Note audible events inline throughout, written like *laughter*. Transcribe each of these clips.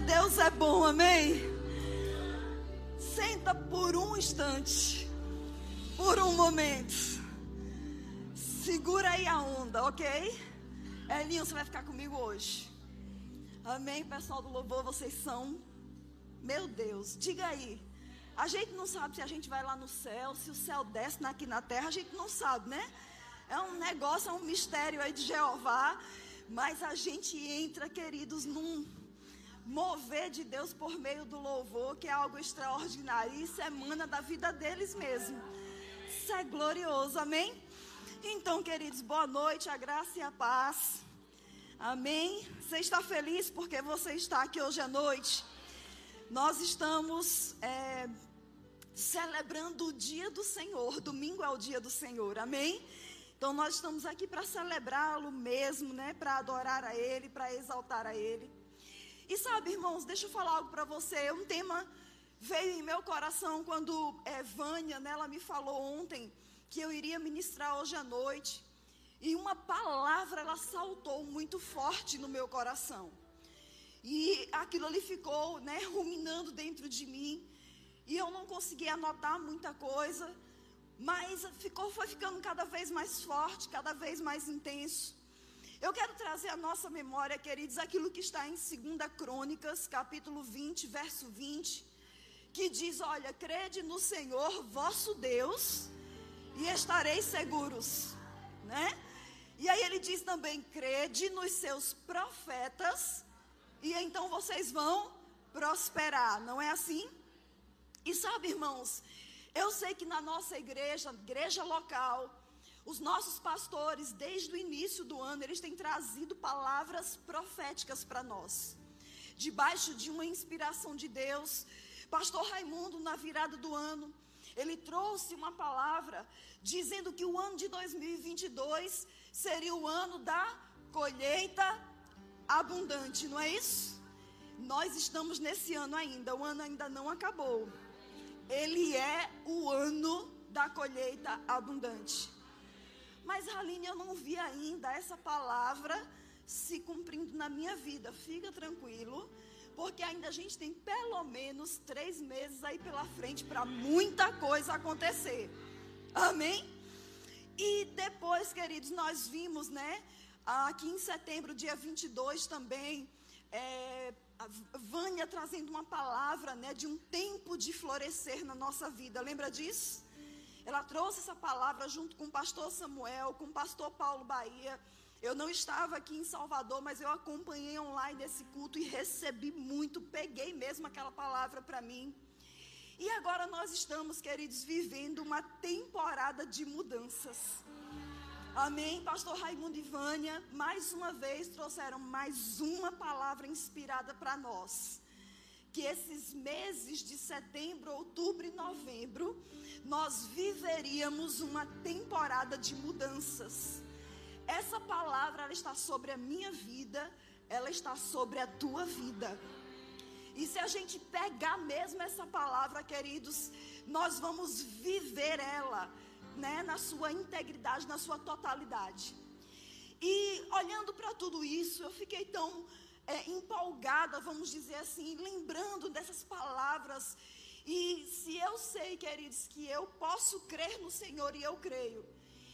Deus é bom, amém? Senta por um instante, por um momento. Segura aí a onda, ok? Elinho, você vai ficar comigo hoje. Amém, pessoal do louvor, vocês são. Meu Deus, diga aí. A gente não sabe se a gente vai lá no céu, se o céu desce aqui na terra, a gente não sabe, né? É um negócio, é um mistério aí de Jeová. Mas a gente entra, queridos, num mover de Deus por meio do louvor, que é algo extraordinário. Isso emana da vida deles mesmo. Isso é glorioso, amém? Então, queridos, boa noite, a graça e a paz. Amém? Você está feliz porque você está aqui hoje à noite? Nós estamos é, celebrando o dia do Senhor. Domingo é o dia do Senhor, amém? Então nós estamos aqui para celebrá-lo mesmo, né? Para adorar a Ele, para exaltar a Ele. E sabe, irmãos, deixa eu falar algo para você. Um tema veio em meu coração quando é, Vânia, né, ela me falou ontem que eu iria ministrar hoje à noite. E uma palavra ela saltou muito forte no meu coração. E aquilo ali ficou, né, ruminando dentro de mim. E eu não consegui anotar muita coisa, mas ficou foi ficando cada vez mais forte, cada vez mais intenso. Eu quero trazer à nossa memória, queridos, aquilo que está em 2 Crônicas, capítulo 20, verso 20, que diz: Olha, crede no Senhor vosso Deus e estareis seguros, né? E aí ele diz também: crede nos seus profetas e então vocês vão prosperar, não é assim? E sabe, irmãos, eu sei que na nossa igreja, igreja local, os nossos pastores, desde o início do ano, eles têm trazido palavras proféticas para nós. Debaixo de uma inspiração de Deus, pastor Raimundo, na virada do ano, ele trouxe uma palavra dizendo que o ano de 2022 seria o ano da colheita abundante, não é isso? Nós estamos nesse ano ainda, o ano ainda não acabou. Ele é o ano da colheita abundante. Mas, Aline, eu não vi ainda essa palavra se cumprindo na minha vida. Fica tranquilo, porque ainda a gente tem pelo menos três meses aí pela frente para muita coisa acontecer. Amém? E depois, queridos, nós vimos, né? Aqui em setembro, dia 22 também, é, Vânia trazendo uma palavra, né? De um tempo de florescer na nossa vida. Lembra disso? Ela trouxe essa palavra junto com o pastor Samuel, com o pastor Paulo Bahia. Eu não estava aqui em Salvador, mas eu acompanhei online esse culto e recebi muito, peguei mesmo aquela palavra para mim. E agora nós estamos, queridos, vivendo uma temporada de mudanças. Amém. Pastor Raimundo e Vânia, mais uma vez trouxeram mais uma palavra inspirada para nós. Que esses meses de setembro, outubro e novembro, nós viveríamos uma temporada de mudanças. Essa palavra ela está sobre a minha vida, ela está sobre a tua vida. E se a gente pegar mesmo essa palavra, queridos, nós vamos viver ela, né, na sua integridade, na sua totalidade. E olhando para tudo isso, eu fiquei tão é, empolgada, vamos dizer assim, lembrando dessas palavras. E se eu sei, queridos, que eu posso crer no Senhor e eu creio.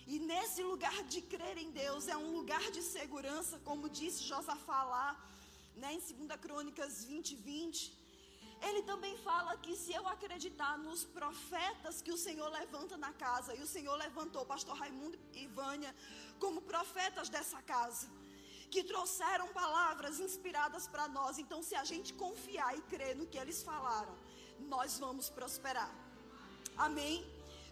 E nesse lugar de crer em Deus é um lugar de segurança, como disse Josafá lá né, em 2 Crônicas 20, 20, ele também fala que se eu acreditar nos profetas que o Senhor levanta na casa, e o Senhor levantou o pastor Raimundo e Vânia como profetas dessa casa, que trouxeram palavras inspiradas para nós. Então, se a gente confiar e crer no que eles falaram, nós vamos prosperar. Amém?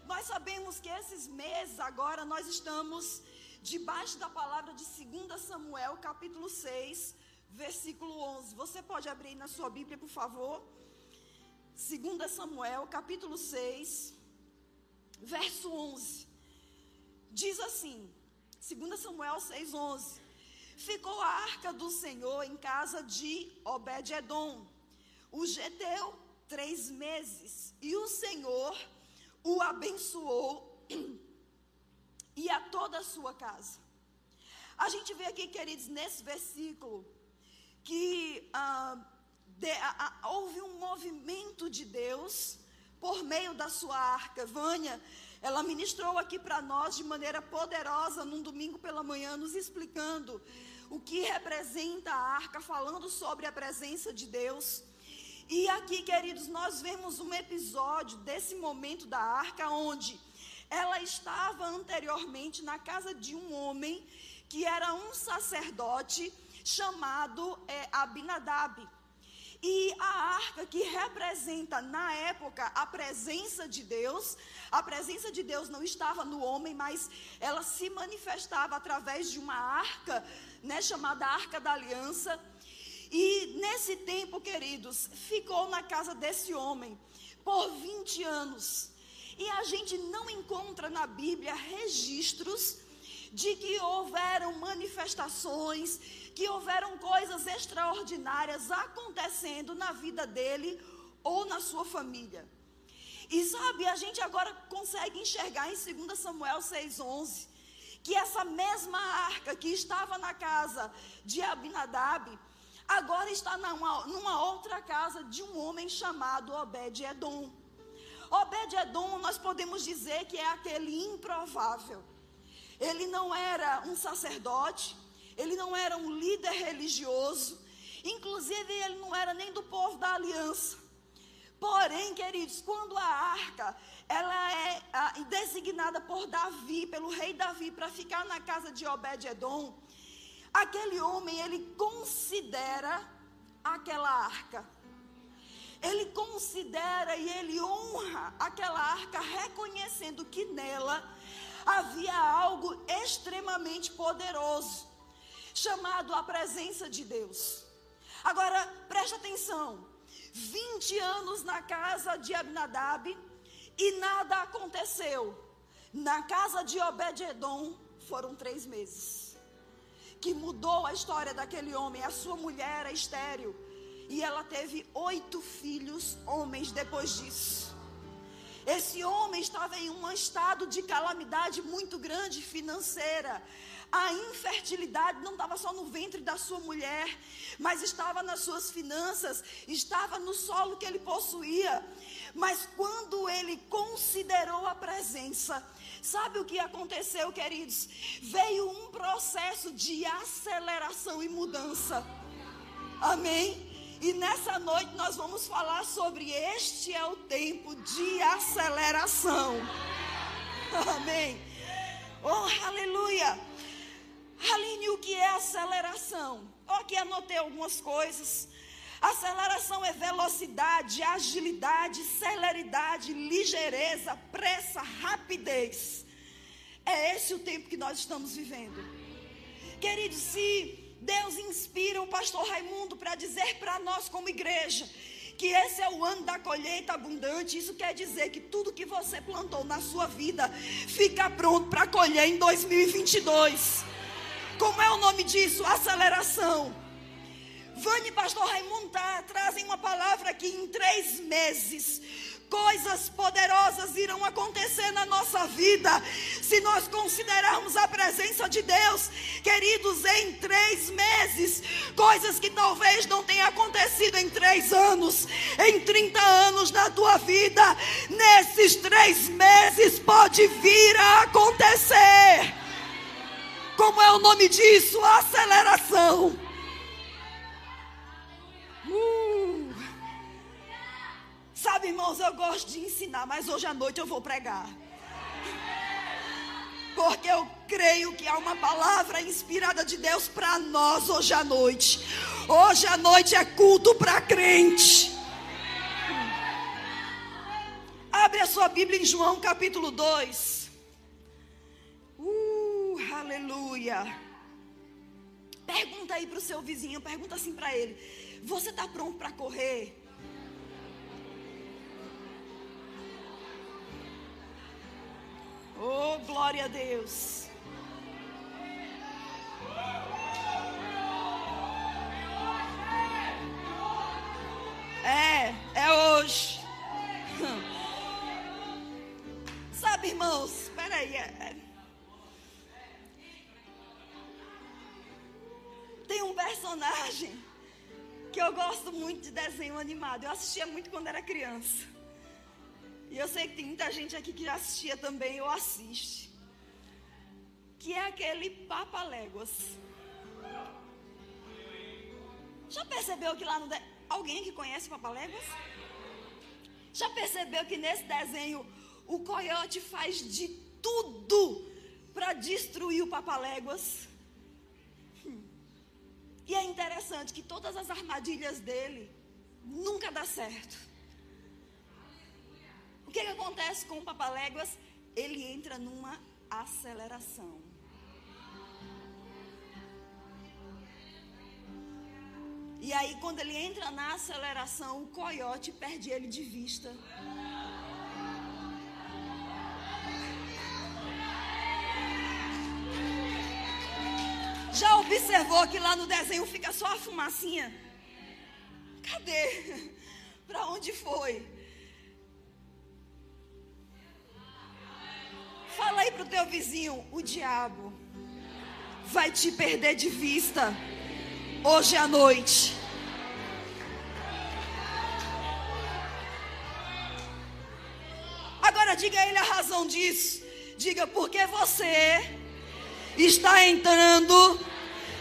Nós sabemos que esses meses agora nós estamos debaixo da palavra de 2 Samuel, capítulo 6 versículo 11. Você pode abrir na sua Bíblia, por favor? 2 Samuel, capítulo 6, verso 11. Diz assim: 2 Samuel 6, 11. Ficou a arca do Senhor em casa de Obed-Edom, o Geteu, três meses, e o Senhor o abençoou *clears throat* e a toda a sua casa. A gente vê aqui, queridos, nesse versículo, que ah, de, houve um movimento de Deus por meio da sua arca. Vânia, ela ministrou aqui para nós de maneira poderosa num domingo pela manhã, nos explicando o que representa a arca, falando sobre a presença de Deus. E aqui, queridos, nós vemos um episódio desse momento da arca, onde ela estava anteriormente na casa de um homem que era um sacerdote chamado é, Abinadab. E a arca que representa na época a presença de Deus, a presença de Deus não estava no homem, mas ela se manifestava através de uma arca, né, chamada Arca da Aliança. E nesse tempo, queridos, ficou na casa desse homem por 20 anos. E a gente não encontra na Bíblia registros de que houveram manifestações, que houveram coisas extraordinárias acontecendo na vida dele ou na sua família. E sabe, a gente agora consegue enxergar em 2 Samuel 6,11 que essa mesma arca que estava na casa de Abinadab, agora está numa, numa outra casa de um homem chamado Obed-Edom. Obed-Edom, nós podemos dizer que é aquele improvável. Ele não era um sacerdote, ele não era um líder religioso, inclusive ele não era nem do povo da aliança. Porém, queridos, quando a arca ela é a, designada por Davi, pelo rei Davi, para ficar na casa de Obed-edom, aquele homem ele considera aquela arca. Ele considera e ele honra aquela arca, reconhecendo que nela havia algo extremamente poderoso, chamado a presença de Deus. Agora, preste atenção: 20 anos na casa de Abinadab e nada aconteceu. Na casa de Obed-Edom foram três meses. Que mudou a história daquele homem. A sua mulher era estéril. E ela teve oito filhos homens depois disso. Esse homem estava em um estado de calamidade muito grande financeira. A infertilidade não estava só no ventre da sua mulher, mas estava nas suas finanças, estava no solo que ele possuía. Mas quando ele considerou a presença, sabe o que aconteceu, queridos? Veio um processo de aceleração e mudança. Amém? E nessa noite nós vamos falar sobre este é o tempo de aceleração. *laughs* Amém. Oh, aleluia. Aline, o que é aceleração? Oh, aqui anotei algumas coisas. Aceleração é velocidade, agilidade, celeridade, ligeireza, pressa, rapidez. É esse o tempo que nós estamos vivendo. Queridos, se Deus inspira o pastor Raimundo para dizer para nós, como igreja, que esse é o ano da colheita abundante. Isso quer dizer que tudo que você plantou na sua vida fica pronto para colher em 2022. Como é o nome disso? Aceleração. Vânia e pastor Raimundo tá, trazem uma palavra aqui em três meses coisas poderosas irão acontecer na nossa vida se nós considerarmos a presença de Deus, queridos, em três meses. Coisas que talvez não tenham acontecido em três anos, em 30 anos na tua vida, nesses três meses pode vir a acontecer. Como é o nome disso? Aceleração. Sabe, irmãos, eu gosto de ensinar, mas hoje à noite eu vou pregar. Porque eu creio que há uma palavra inspirada de Deus para nós hoje à noite. Hoje à noite é culto para crente. Abre a sua Bíblia em João capítulo 2. Uh, aleluia. Pergunta aí para o seu vizinho, pergunta assim para ele: Você está pronto para correr? Oh, glória a Deus. É, é hoje. *laughs* Sabe, irmãos, espera aí. É, é... Tem um personagem que eu gosto muito de desenho animado. Eu assistia muito quando era criança. E eu sei que tem muita gente aqui que já assistia também ou assiste. Que é aquele Papaléguas. Já percebeu que lá no. De... Alguém que conhece Papaléguas? Já percebeu que nesse desenho o coiote faz de tudo para destruir o Papaléguas? Hum. E é interessante que todas as armadilhas dele nunca dá certo. Que, que acontece com o Papaléguas? Ele entra numa aceleração. E aí, quando ele entra na aceleração, o coiote perde ele de vista. Já observou que lá no desenho fica só a fumacinha? Cadê? *laughs* Para onde foi? Aí pro teu vizinho, o diabo vai te perder de vista hoje à noite. Agora diga a ele a razão disso. Diga porque você está entrando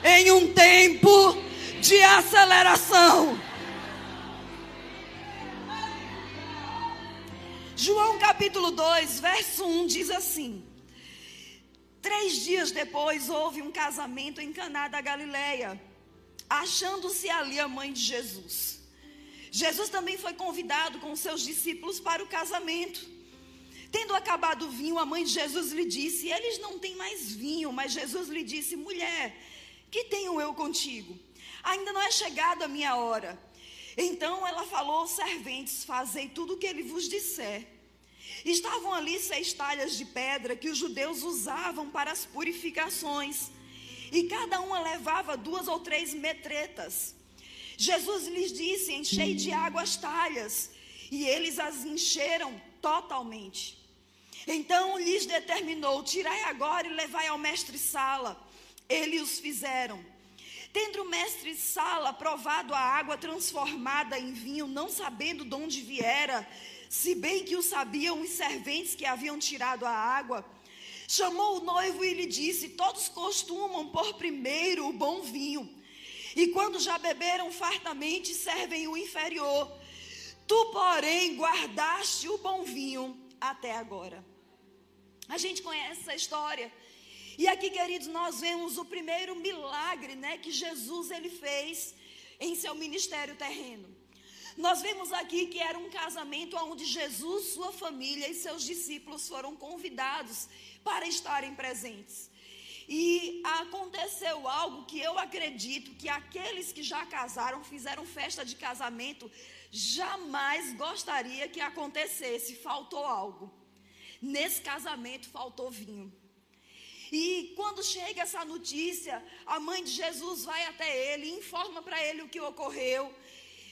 em um tempo de aceleração. João capítulo 2, verso 1 diz assim: Três dias depois houve um casamento em Caná da Galileia achando-se ali a mãe de Jesus. Jesus também foi convidado com seus discípulos para o casamento. Tendo acabado o vinho, a mãe de Jesus lhe disse: Eles não têm mais vinho. Mas Jesus lhe disse: Mulher, que tenho eu contigo? Ainda não é chegada a minha hora. Então ela falou aos serventes: Fazei tudo o que ele vos disser. Estavam ali seis talhas de pedra que os judeus usavam para as purificações e cada uma levava duas ou três metretas. Jesus lhes disse: Enchei de água as talhas, e eles as encheram totalmente. Então lhes determinou: Tirai agora e levai ao mestre Sala. Eles os fizeram. Tendo o mestre Sala provado a água transformada em vinho, não sabendo de onde viera, se bem que o sabiam os serventes que haviam tirado a água, Chamou o noivo e lhe disse: Todos costumam pôr primeiro o bom vinho, e quando já beberam fartamente, servem o inferior. Tu, porém, guardaste o bom vinho até agora. A gente conhece essa história. E aqui, queridos, nós vemos o primeiro milagre, né, que Jesus ele fez em seu ministério terreno. Nós vemos aqui que era um casamento onde Jesus, sua família e seus discípulos foram convidados para estarem presentes. E aconteceu algo que eu acredito que aqueles que já casaram, fizeram festa de casamento, jamais gostaria que acontecesse. Faltou algo. Nesse casamento faltou vinho. E quando chega essa notícia, a mãe de Jesus vai até ele, informa para ele o que ocorreu.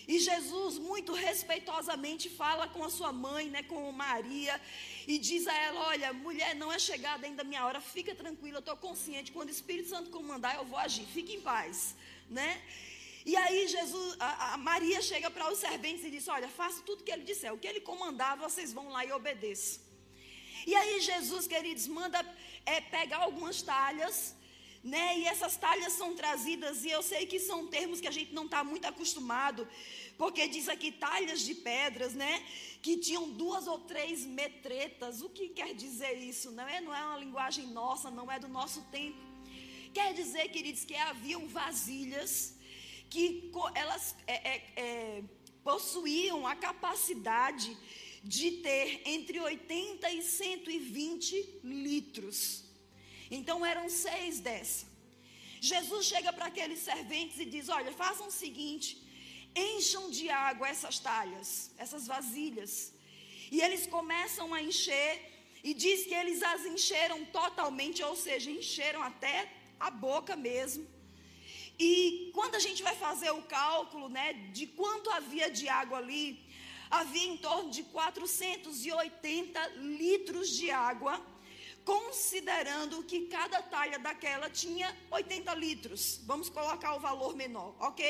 E Jesus, muito respeitosamente, fala com a sua mãe, né, com Maria, e diz a ela: Olha, mulher, não é chegada ainda a minha hora, fica tranquila, eu estou consciente, quando o Espírito Santo comandar, eu vou agir, fique em paz, né? E aí Jesus, a, a Maria chega para os serventes e diz: Olha, faça tudo o que ele disser, o que ele comandar, vocês vão lá e obedeçam. E aí Jesus, queridos, manda é, pegar algumas talhas né? E essas talhas são trazidas, e eu sei que são termos que a gente não está muito acostumado, porque diz aqui talhas de pedras, né? Que tinham duas ou três metretas. O que quer dizer isso? Não é, não é uma linguagem nossa, não é do nosso tempo. Quer dizer, queridos, que haviam vasilhas que elas é, é, é, possuíam a capacidade de ter entre 80 e 120 litros. Então eram seis dessa. Jesus chega para aqueles serventes e diz: Olha, façam o seguinte: encham de água essas talhas, essas vasilhas. E eles começam a encher, e diz que eles as encheram totalmente, ou seja, encheram até a boca mesmo. E quando a gente vai fazer o cálculo, né, de quanto havia de água ali, havia em torno de 480 litros de água considerando que cada talha daquela tinha 80 litros. Vamos colocar o valor menor, ok?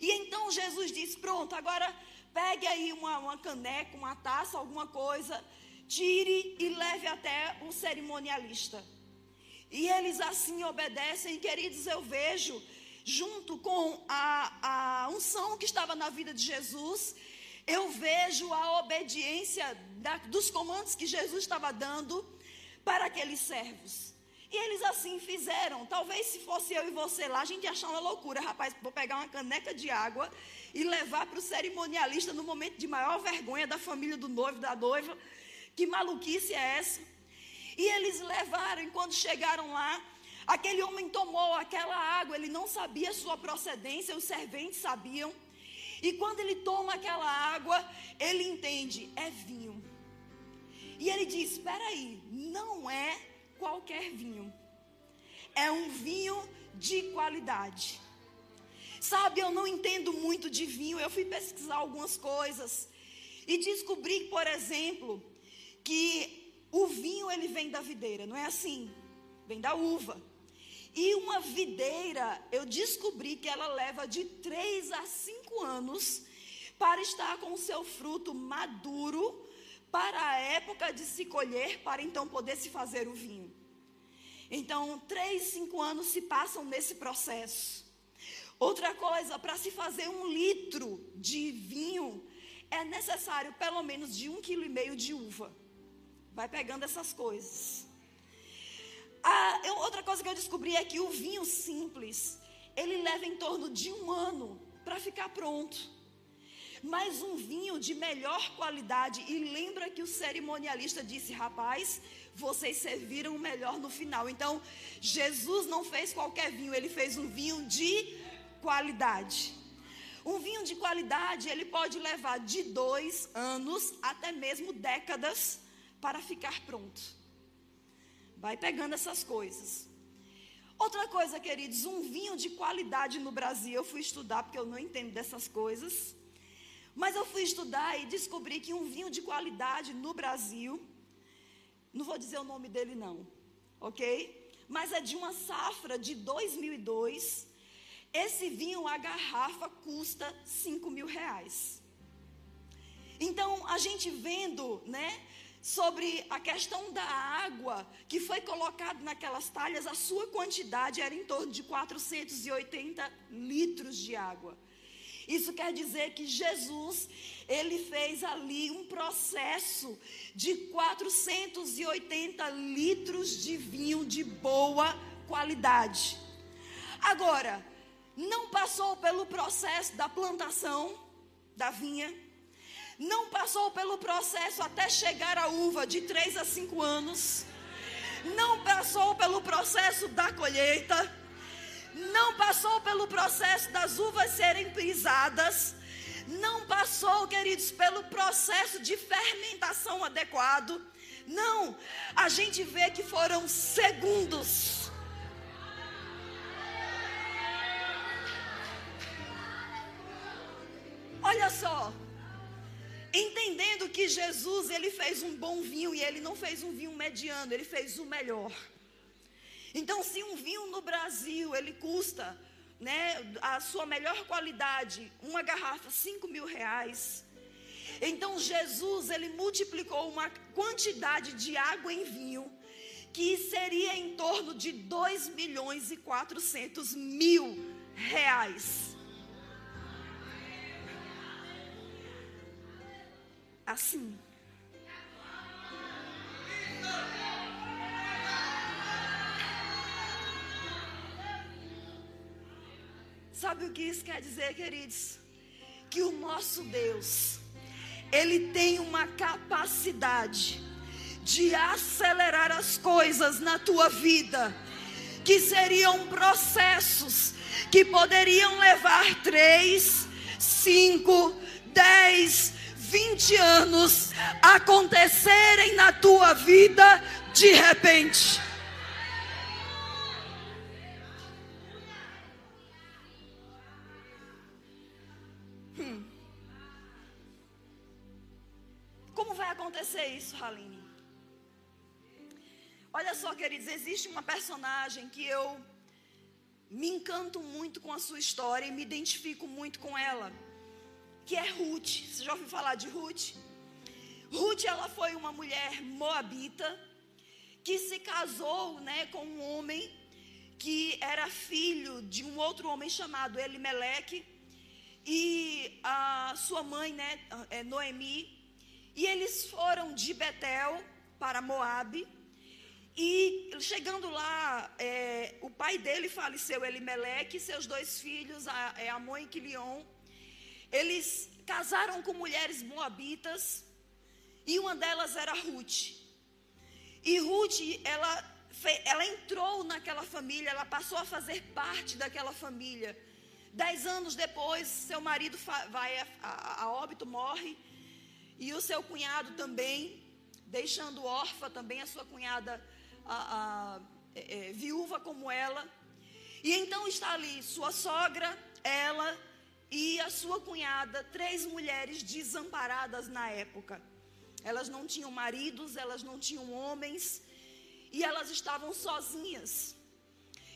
E então Jesus disse: Pronto, agora pegue aí uma, uma caneca, uma taça, alguma coisa, tire e leve até o cerimonialista. E eles assim obedecem, queridos, eu vejo, junto com a, a unção que estava na vida de Jesus, eu vejo a obediência da, dos comandos que Jesus estava dando para aqueles servos. E eles assim fizeram. Talvez se fosse eu e você lá, a gente ia achar uma loucura, rapaz, vou pegar uma caneca de água e levar para o cerimonialista no momento de maior vergonha da família do noivo, da noiva. Que maluquice é essa? E eles levaram, e quando chegaram lá, aquele homem tomou aquela água, ele não sabia sua procedência, os serventes sabiam. E quando ele toma aquela água, ele entende, é vinho. E ele diz: Espera aí, não é qualquer vinho, é um vinho de qualidade. Sabe, eu não entendo muito de vinho, eu fui pesquisar algumas coisas e descobri, por exemplo, que o vinho ele vem da videira, não é assim? Vem da uva. E uma videira, eu descobri que ela leva de 3 a 5 anos para estar com o seu fruto maduro para a época de se colher, para então poder se fazer o vinho. Então, três, cinco anos se passam nesse processo. Outra coisa, para se fazer um litro de vinho, é necessário pelo menos de um quilo e meio de uva. Vai pegando essas coisas. Ah, outra coisa que eu descobri é que o vinho simples, ele leva em torno de um ano para ficar pronto. Mas um vinho de melhor qualidade, e lembra que o cerimonialista disse: rapaz, vocês serviram o melhor no final. Então, Jesus não fez qualquer vinho, ele fez um vinho de qualidade. Um vinho de qualidade, ele pode levar de dois anos até mesmo décadas para ficar pronto. Vai pegando essas coisas. Outra coisa, queridos, um vinho de qualidade no Brasil, eu fui estudar porque eu não entendo dessas coisas. Mas eu fui estudar e descobri que um vinho de qualidade no Brasil, não vou dizer o nome dele não, ok? Mas é de uma safra de 2002. Esse vinho, a garrafa, custa 5 mil reais. Então, a gente vendo, né, sobre a questão da água que foi colocada naquelas talhas, a sua quantidade era em torno de 480 litros de água. Isso quer dizer que Jesus, ele fez ali um processo de 480 litros de vinho de boa qualidade. Agora, não passou pelo processo da plantação da vinha, não passou pelo processo até chegar a uva de 3 a 5 anos, não passou pelo processo da colheita, não passou pelo processo das uvas serem pisadas, não passou, queridos, pelo processo de fermentação adequado. Não, a gente vê que foram segundos. Olha só, entendendo que Jesus ele fez um bom vinho e ele não fez um vinho mediano, ele fez o melhor. Então, se um vinho no Brasil ele custa, né, a sua melhor qualidade, uma garrafa, cinco mil reais. Então Jesus ele multiplicou uma quantidade de água em vinho que seria em torno de 2 milhões e 400 mil reais. Assim. Sabe o que isso quer dizer, queridos? Que o nosso Deus, Ele tem uma capacidade de acelerar as coisas na tua vida, que seriam processos que poderiam levar três, cinco, dez, vinte anos acontecerem na tua vida de repente. Haline? Olha só, queridos, existe uma personagem que eu me encanto muito com a sua história e me identifico muito com ela, que é Ruth. Você já ouviu falar de Ruth? Ruth, ela foi uma mulher moabita que se casou, né, com um homem que era filho de um outro homem chamado Elimeleque e a sua mãe, né, é Noemi, e eles foram de Betel para Moabe. E chegando lá, é, o pai dele faleceu, Elimeleque, seus dois filhos, é, Amon e Quilion. Eles casaram com mulheres moabitas e uma delas era Ruth. E Ruth, ela, ela entrou naquela família, ela passou a fazer parte daquela família. Dez anos depois, seu marido vai a, a, a óbito, morre. E o seu cunhado também, deixando órfã também a sua cunhada a, a, é, é, viúva como ela. E então está ali sua sogra, ela e a sua cunhada, três mulheres desamparadas na época. Elas não tinham maridos, elas não tinham homens e elas estavam sozinhas.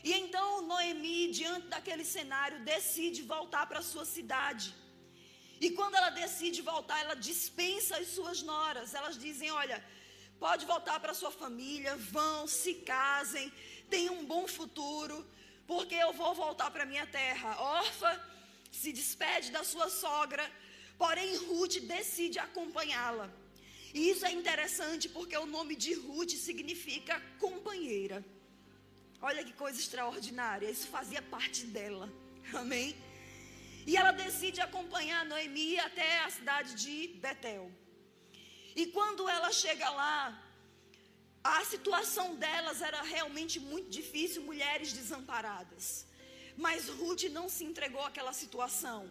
E então Noemi, diante daquele cenário, decide voltar para sua cidade. E quando ela decide voltar, ela dispensa as suas noras. Elas dizem: Olha, pode voltar para sua família, vão, se casem, tenham um bom futuro, porque eu vou voltar para minha terra. Orfa se despede da sua sogra, porém Ruth decide acompanhá-la. E isso é interessante porque o nome de Ruth significa companheira. Olha que coisa extraordinária, isso fazia parte dela. Amém? E ela decide acompanhar Noemi até a cidade de Betel. E quando ela chega lá, a situação delas era realmente muito difícil, mulheres desamparadas. Mas Ruth não se entregou àquela situação.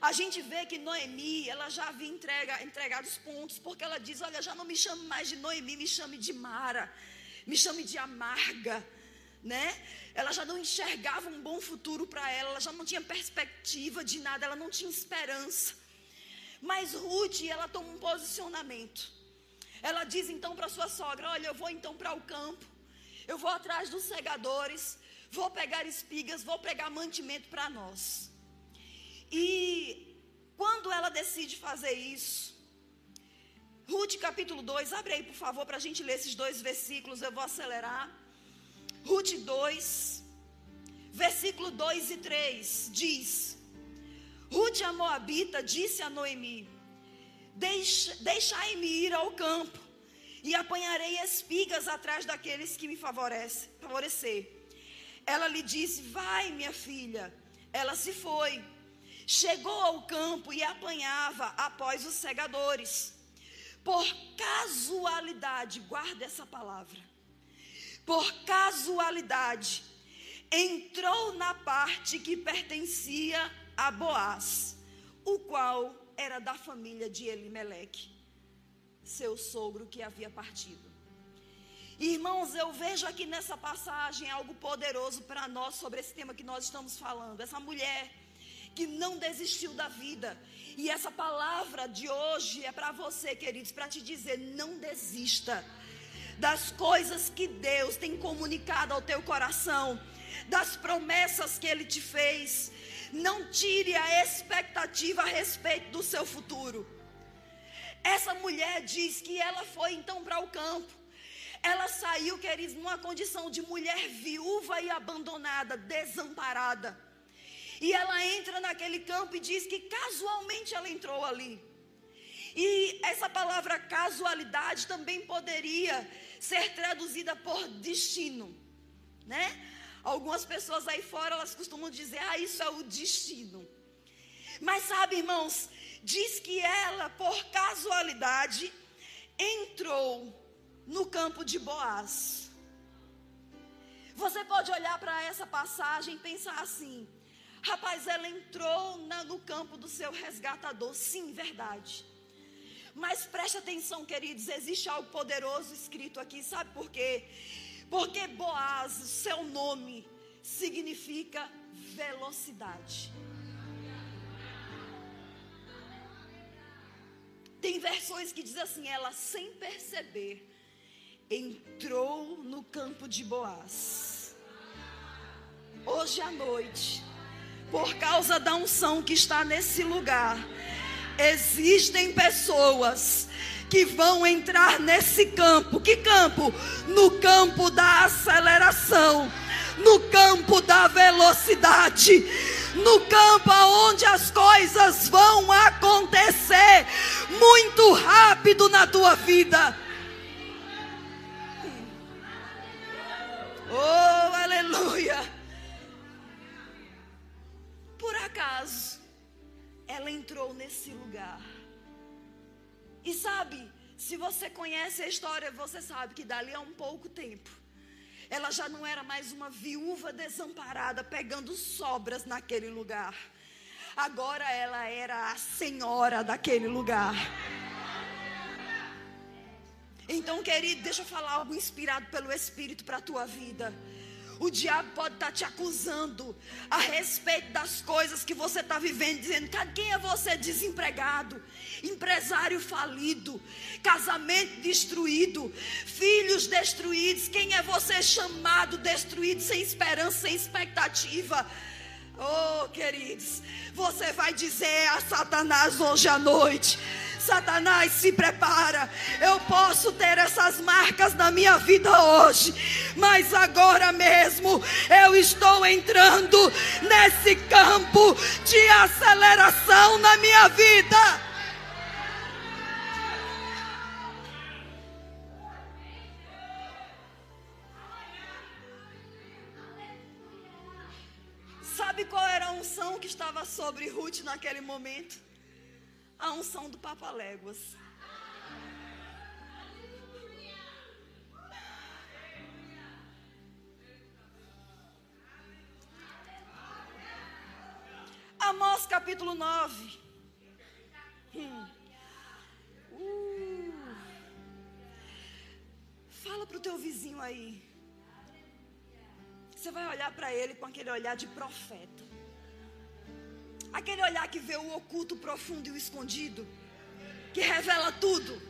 A gente vê que Noemi, ela já havia entrega, entregado os pontos, porque ela diz: Olha, já não me chame mais de Noemi, me chame de Mara, me chame de amarga, né? Ela já não enxergava um bom futuro para ela, ela já não tinha perspectiva de nada, ela não tinha esperança. Mas Ruth, ela toma um posicionamento. Ela diz então para sua sogra: Olha, eu vou então para o campo, eu vou atrás dos segadores, vou pegar espigas, vou pegar mantimento para nós. E quando ela decide fazer isso, Ruth capítulo 2, abre aí por favor para a gente ler esses dois versículos, eu vou acelerar. Ruth 2, versículo 2 e 3 diz: Ruth a Moabita disse a Noemi: Deixai-me ir ao campo e apanharei espigas atrás daqueles que me favorece, favorecer. Ela lhe disse: Vai, minha filha. Ela se foi. Chegou ao campo e apanhava após os segadores. Por casualidade, guarda essa palavra. Por casualidade, entrou na parte que pertencia a Boaz, o qual era da família de Elimeleque, seu sogro que havia partido. Irmãos, eu vejo aqui nessa passagem algo poderoso para nós sobre esse tema que nós estamos falando. Essa mulher que não desistiu da vida. E essa palavra de hoje é para você, queridos, para te dizer: não desista das coisas que Deus tem comunicado ao teu coração, das promessas que Ele te fez. Não tire a expectativa a respeito do seu futuro. Essa mulher diz que ela foi então para o campo. Ela saiu, queridos, numa condição de mulher viúva e abandonada, desamparada. E ela entra naquele campo e diz que casualmente ela entrou ali. E essa palavra casualidade também poderia ser traduzida por destino, né? Algumas pessoas aí fora, elas costumam dizer, ah, isso é o destino. Mas sabe, irmãos, diz que ela, por casualidade, entrou no campo de Boaz. Você pode olhar para essa passagem e pensar assim: rapaz, ela entrou na, no campo do seu resgatador. Sim, verdade. Mas preste atenção, queridos, existe algo poderoso escrito aqui, sabe por quê? Porque Boaz, seu nome, significa velocidade. Tem versões que diz assim: ela sem perceber entrou no campo de Boaz. hoje à noite, por causa da unção que está nesse lugar, existem pessoas que vão entrar nesse campo. Que campo? No campo da aceleração, no campo da velocidade, no campo onde as coisas vão acontecer muito rápido na tua vida. Oh, aleluia! Por acaso, ela entrou nesse lugar. E sabe, se você conhece a história, você sabe que dali a um pouco tempo, ela já não era mais uma viúva desamparada pegando sobras naquele lugar. Agora ela era a senhora daquele lugar. Então, querido, deixa eu falar algo inspirado pelo Espírito para a tua vida. O diabo pode estar tá te acusando a respeito das coisas que você está vivendo, dizendo: quem é você desempregado, empresário falido, casamento destruído, filhos destruídos? Quem é você chamado, destruído, sem esperança, sem expectativa? Oh, queridos, você vai dizer a Satanás hoje à noite: Satanás, se prepara. Eu posso ter essas marcas na minha vida hoje, mas agora mesmo eu estou entrando nesse campo de aceleração na minha vida. Sabe qual era a unção que estava sobre Ruth naquele momento? A unção do Papa Léguas. Amós capítulo 9. Hum. Uh. Fala para o teu vizinho aí. Você vai olhar para ele com aquele olhar de profeta. Aquele olhar que vê o oculto, o profundo e o escondido, que revela tudo.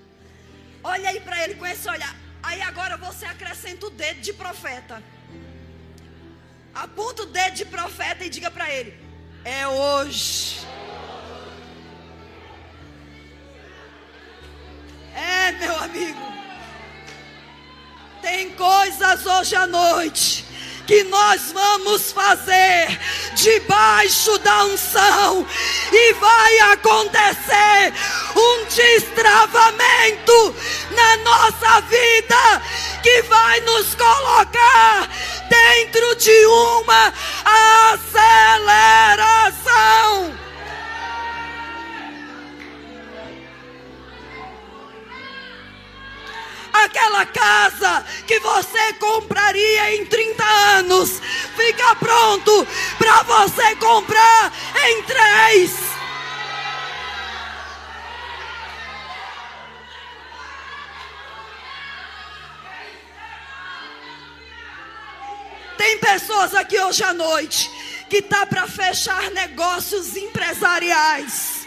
Olha aí para ele com esse olhar. Aí agora você acrescenta o dedo de profeta. Aponta o dedo de profeta e diga para ele: É hoje. É, meu amigo. Tem coisas hoje à noite que nós vamos fazer debaixo da unção e vai acontecer um destravamento na nossa vida que vai nos colocar dentro de uma aceleração. Aquela casa que você compraria em 30 anos, fica pronto para você comprar em três. Tem pessoas aqui hoje à noite que tá para fechar negócios empresariais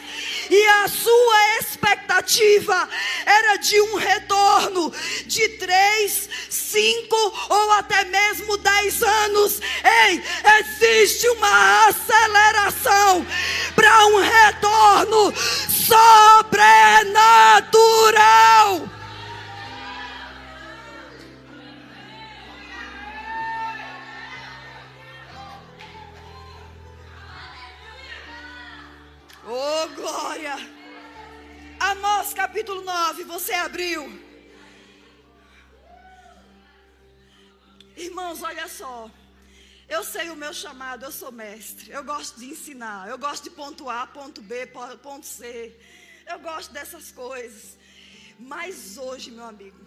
e a sua expectativa era de um retorno de três, cinco ou até mesmo dez anos. Ei, existe uma aceleração para um retorno sobrenatural. Oh, glória! Amós capítulo 9, você abriu. Irmãos, olha só. Eu sei o meu chamado, eu sou mestre. Eu gosto de ensinar. Eu gosto de ponto A, ponto B, ponto C. Eu gosto dessas coisas. Mas hoje, meu amigo,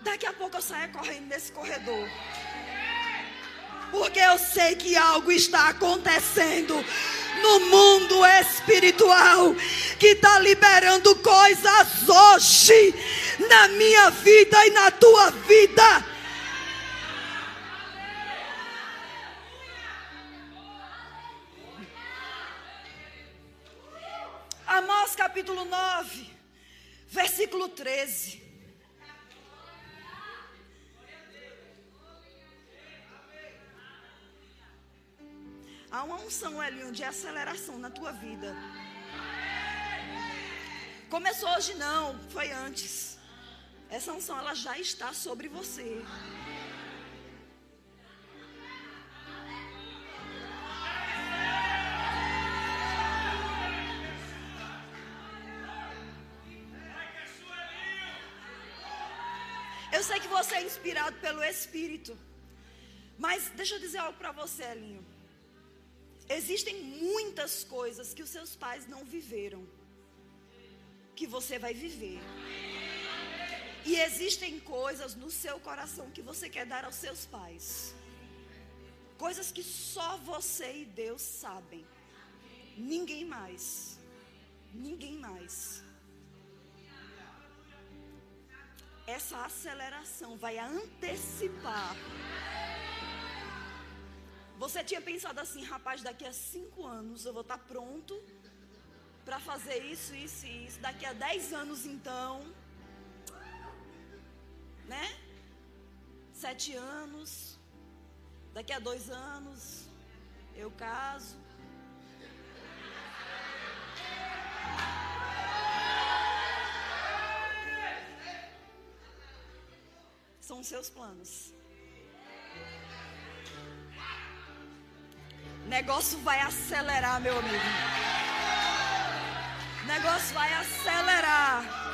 daqui a pouco eu saio correndo nesse corredor. Porque eu sei que algo está acontecendo no mundo espiritual que está liberando coisas hoje na minha vida e na tua vida. Amós capítulo 9, versículo 13. Há uma unção, Elinho, de aceleração na tua vida. Começou hoje não, foi antes. Essa unção ela já está sobre você. Eu sei que você é inspirado pelo Espírito. Mas deixa eu dizer algo para você, Elinho. Existem muitas coisas que os seus pais não viveram, que você vai viver. E existem coisas no seu coração que você quer dar aos seus pais. Coisas que só você e Deus sabem. Ninguém mais. Ninguém mais. essa aceleração vai antecipar. Você tinha pensado assim, rapaz, daqui a cinco anos eu vou estar pronto para fazer isso, isso e isso. Daqui a dez anos, então, né? Sete anos. Daqui a dois anos, eu caso. são seus planos. Negócio vai acelerar, meu amigo. Negócio vai acelerar.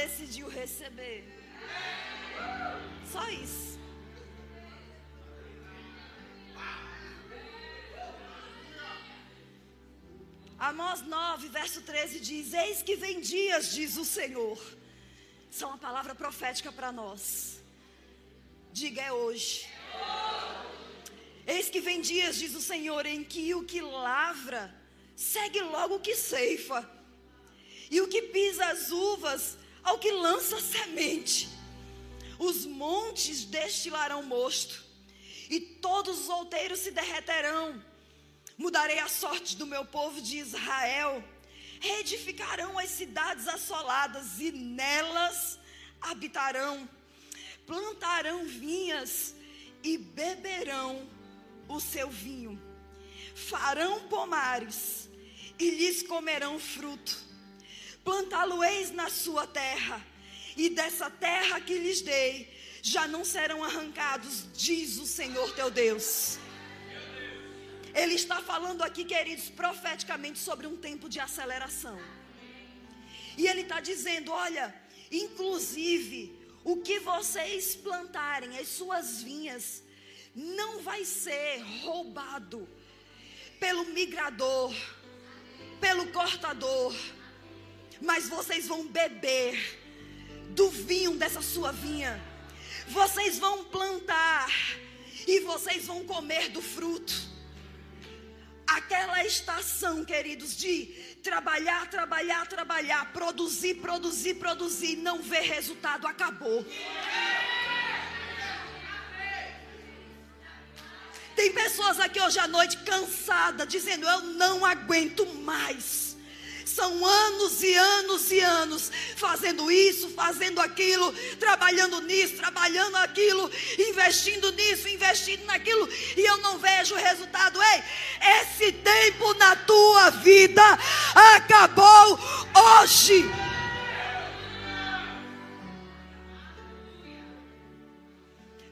Decidiu receber. Só isso. Amós 9, verso 13 diz: Eis que vem dias, diz o Senhor. Isso é uma palavra profética para nós. Diga é hoje. Eis que vem dias, diz o Senhor, em que o que lavra segue logo o que ceifa, e o que pisa as uvas ao que lança semente. Os montes destilarão mosto, e todos os outeiros se derreterão. Mudarei a sorte do meu povo de Israel. Reedificarão as cidades assoladas e nelas habitarão. Plantarão vinhas e beberão o seu vinho. Farão pomares e lhes comerão fruto plantá-lo-eis na sua terra, e dessa terra que lhes dei, já não serão arrancados, diz o Senhor teu Deus. Ele está falando aqui, queridos, profeticamente sobre um tempo de aceleração. E ele está dizendo: olha, inclusive, o que vocês plantarem, as suas vinhas, não vai ser roubado pelo migrador, pelo cortador mas vocês vão beber do vinho dessa sua vinha. Vocês vão plantar e vocês vão comer do fruto. Aquela estação, queridos, de trabalhar, trabalhar, trabalhar, produzir, produzir, produzir, não ver resultado, acabou. Tem pessoas aqui hoje à noite cansadas, dizendo: Eu não aguento mais. São anos e anos e anos fazendo isso, fazendo aquilo, trabalhando nisso, trabalhando aquilo, investindo nisso, investindo naquilo, e eu não vejo resultado. Ei, esse tempo na tua vida acabou hoje.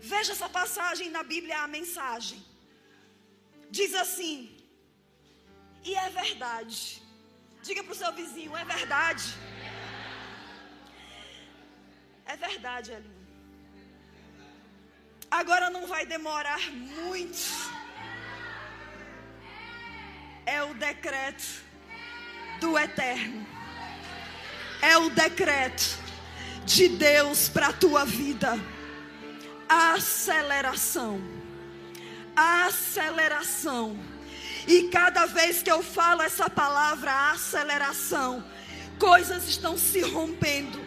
Veja essa passagem na Bíblia, a mensagem. Diz assim: E é verdade Diga para o seu vizinho: é verdade. É verdade, Elinho. Agora não vai demorar muito. É o decreto do eterno. É o decreto de Deus para a tua vida. Aceleração. Aceleração e cada vez que eu falo essa palavra aceleração, coisas estão se rompendo,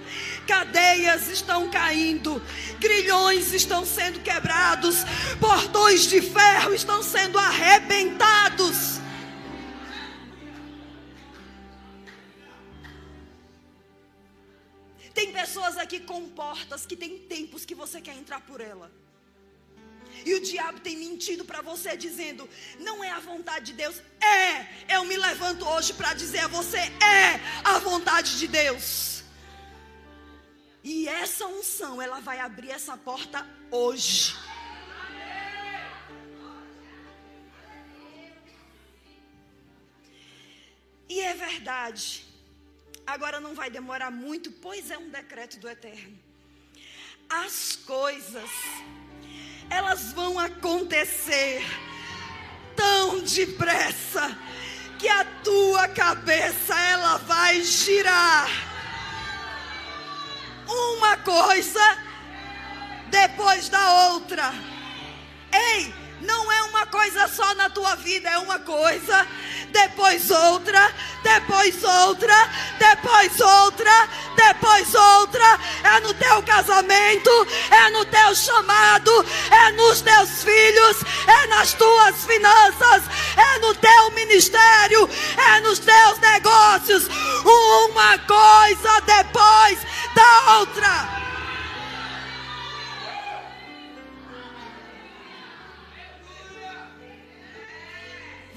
cadeias estão caindo, grilhões estão sendo quebrados, portões de ferro estão sendo arrebentados. Tem pessoas aqui com portas que tem tempos que você quer entrar por ela. E o diabo tem mentido para você, dizendo: não é a vontade de Deus. É. Eu me levanto hoje para dizer a você: é a vontade de Deus. E essa unção, ela vai abrir essa porta hoje. E é verdade. Agora não vai demorar muito, pois é um decreto do Eterno. As coisas elas vão acontecer tão depressa que a tua cabeça ela vai girar. Uma coisa depois da outra. Ei, não é uma coisa só na tua vida, é uma coisa depois outra, depois outra, depois outra, depois outra. É no teu casamento, é no teu chamado, é nos teus filhos, é nas tuas finanças, é no teu ministério, é nos teus negócios. Uma coisa depois da outra.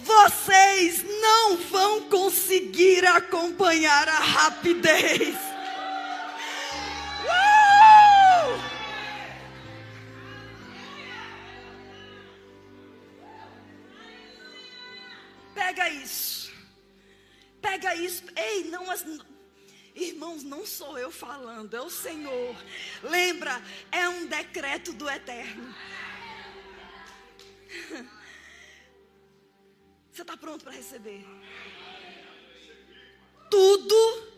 Vocês não vão conseguir acompanhar a rapidez. Uh! Pega isso. Pega isso. Ei, não as. Irmãos, não sou eu falando, é o Senhor. Lembra, é um decreto do Eterno. *laughs* Você está pronto para receber? Tudo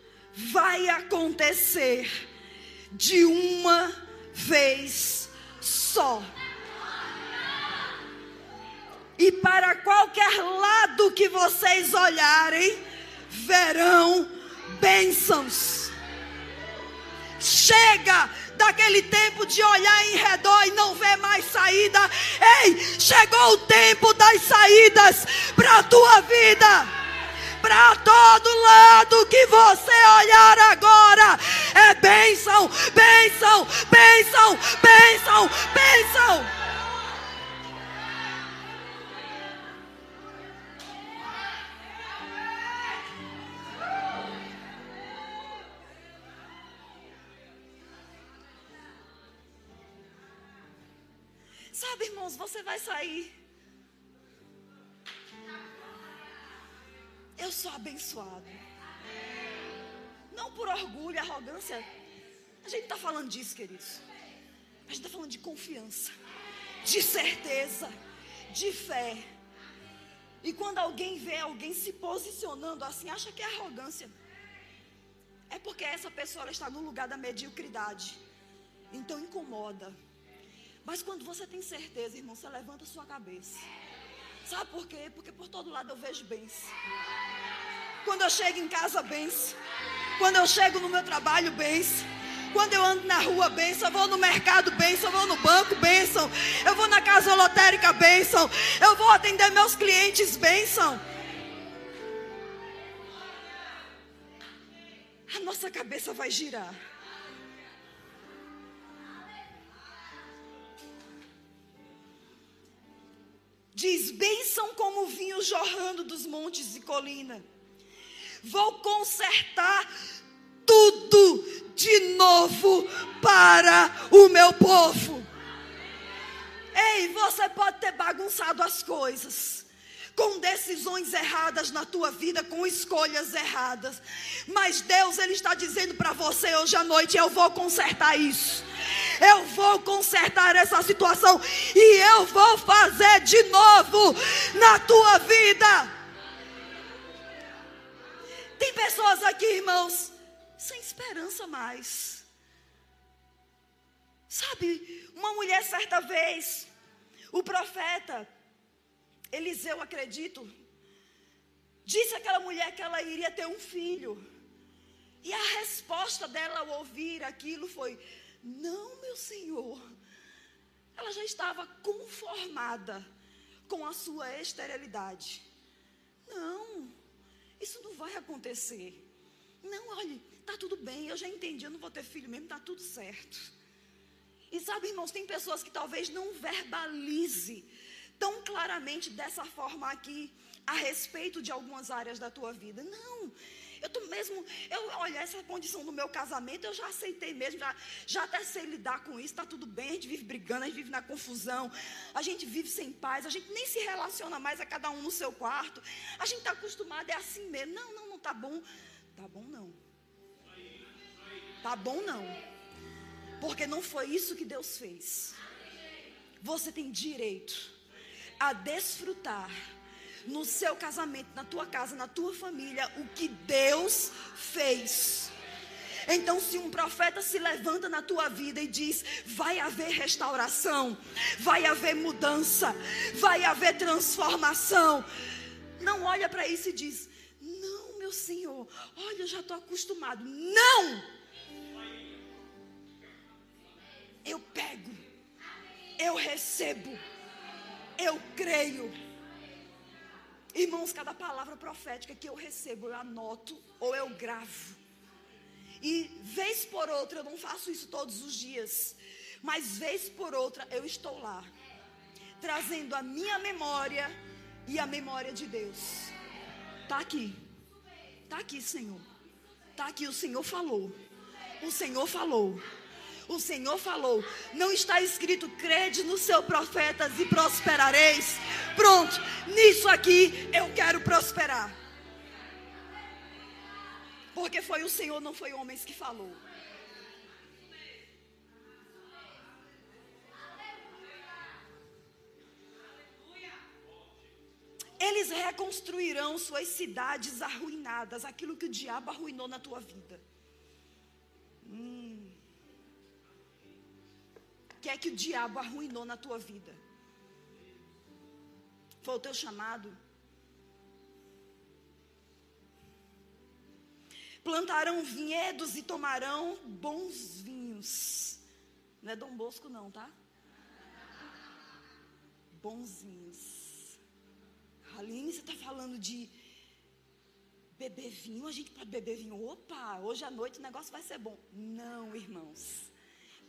vai acontecer de uma vez só. E para qualquer lado que vocês olharem, verão bênçãos. Chega daquele tempo de olhar em redor e não ver mais saída. Ei, chegou o tempo das saídas para a tua vida. Para todo lado que você olhar agora, é bênção, bênção, bênção, bênção, bênção. Sabe, irmãos, você vai sair. Eu sou abençoado. Não por orgulho, arrogância. A gente está falando disso, queridos. A gente está falando de confiança, de certeza, de fé. E quando alguém vê alguém se posicionando assim, acha que é arrogância. É porque essa pessoa está no lugar da mediocridade. Então incomoda. Mas quando você tem certeza, irmão, você levanta a sua cabeça. Sabe por quê? Porque por todo lado eu vejo bênção. Quando eu chego em casa, bênção. Quando eu chego no meu trabalho, bênção. Quando eu ando na rua, bênção. Eu vou no mercado, bênção. Eu vou no banco, bênção. Eu vou na casa lotérica, bênção. Eu vou atender meus clientes, bênção. A nossa cabeça vai girar. Diz: bênção como vinho jorrando dos montes e colina. Vou consertar tudo de novo para o meu povo. Ei, você pode ter bagunçado as coisas com decisões erradas na tua vida, com escolhas erradas. Mas Deus ele está dizendo para você hoje à noite, eu vou consertar isso. Eu vou consertar essa situação e eu vou fazer de novo na tua vida. Tem pessoas aqui, irmãos, sem esperança mais. Sabe, uma mulher certa vez, o profeta Eliseu, acredito, disse àquela mulher que ela iria ter um filho. E a resposta dela ao ouvir aquilo foi: Não, meu Senhor. Ela já estava conformada com a sua esterilidade. Não, isso não vai acontecer. Não, olhe, tá tudo bem, eu já entendi, eu não vou ter filho mesmo, tá tudo certo. E sabe, irmãos, tem pessoas que talvez não verbalize tão claramente dessa forma aqui a respeito de algumas áreas da tua vida. Não, eu tô mesmo, eu, olha, essa condição do meu casamento eu já aceitei mesmo, já, já até sei lidar com isso, está tudo bem, a gente vive brigando, a gente vive na confusão, a gente vive sem paz, a gente nem se relaciona mais a cada um no seu quarto, a gente está acostumado, é assim mesmo. Não, não, não tá bom. Tá bom não. Tá bom não. Porque não foi isso que Deus fez. Você tem direito a desfrutar no seu casamento, na tua casa, na tua família, o que Deus fez. Então, se um profeta se levanta na tua vida e diz: vai haver restauração, vai haver mudança, vai haver transformação, não olha para isso e diz: não, meu Senhor, olha, eu já estou acostumado. Não! Eu pego, eu recebo, eu creio. Irmãos, cada palavra profética que eu recebo, eu anoto ou eu gravo. E vez por outra, eu não faço isso todos os dias, mas vez por outra eu estou lá, trazendo a minha memória e a memória de Deus. Está aqui, está aqui, Senhor. Está aqui, o Senhor falou. O Senhor falou. O Senhor falou: não está escrito, crede no seu profetas e prosperareis. Pronto, nisso aqui eu quero prosperar. Porque foi o Senhor, não foi homens que falou. Eles reconstruirão suas cidades arruinadas, aquilo que o diabo arruinou na tua vida. Hum. Que é que o diabo arruinou na tua vida? Foi o teu chamado? Plantarão vinhedos e tomarão bons vinhos. Não é Dom Bosco, não, tá? Bons vinhos. Aline, você está falando de beber vinho? A gente pode beber vinho? Opa, hoje à noite o negócio vai ser bom. Não, irmãos.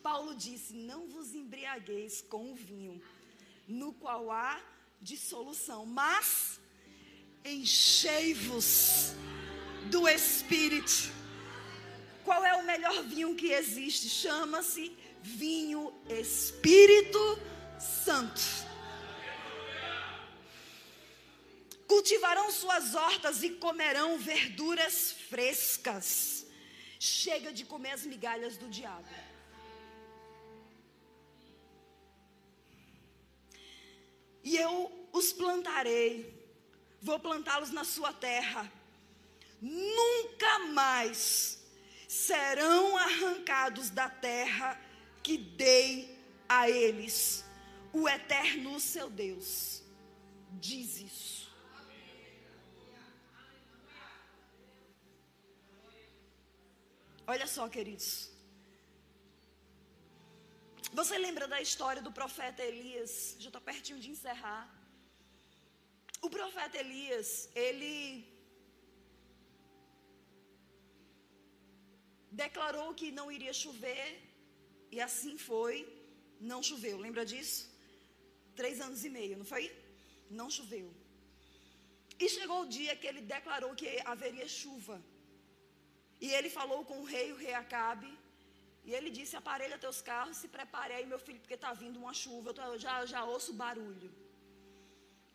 Paulo disse: Não vos embriagueis com o vinho, no qual há dissolução, mas enchei-vos do Espírito. Qual é o melhor vinho que existe? Chama-se vinho Espírito Santo. Cultivarão suas hortas e comerão verduras frescas. Chega de comer as migalhas do diabo. E eu os plantarei, vou plantá-los na sua terra. Nunca mais serão arrancados da terra que dei a eles. O eterno seu Deus diz isso. Olha só, queridos. Você lembra da história do profeta Elias? Já está pertinho de encerrar. O profeta Elias, ele declarou que não iria chover, e assim foi, não choveu. Lembra disso? Três anos e meio, não foi? Não choveu. E chegou o dia que ele declarou que haveria chuva. E ele falou com o rei, o rei Acabe, e ele disse: aparelha teus carros, se prepare aí, meu filho, porque está vindo uma chuva. Eu, já, já ouço barulho.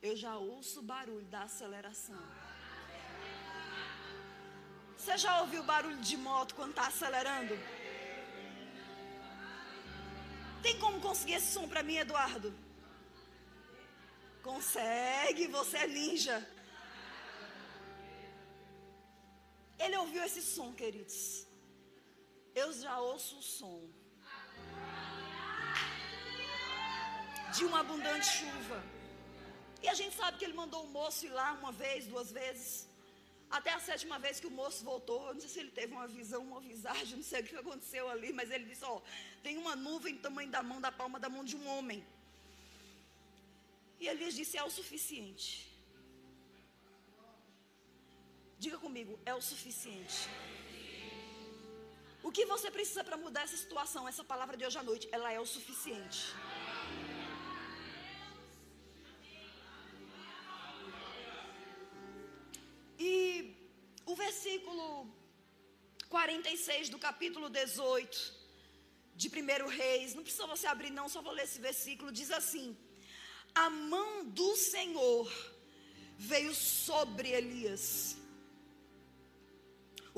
Eu já ouço o barulho da aceleração. Você já ouviu o barulho de moto quando está acelerando? Tem como conseguir esse som para mim, Eduardo? Consegue, você é ninja. Ele ouviu esse som, queridos eu já ouço o som de uma abundante chuva. E a gente sabe que ele mandou o moço ir lá uma vez, duas vezes. Até a sétima vez que o moço voltou, eu não sei se ele teve uma visão, uma visagem, não sei o que aconteceu ali, mas ele disse: Ó, tem uma nuvem do tamanho da mão, da palma da mão de um homem. E Elias disse: É o suficiente. Diga comigo, é o suficiente. O que você precisa para mudar essa situação, essa palavra de hoje à noite, ela é o suficiente. E o versículo 46 do capítulo 18 de 1 Reis, não precisa você abrir, não, só vou ler esse versículo, diz assim: A mão do Senhor veio sobre Elias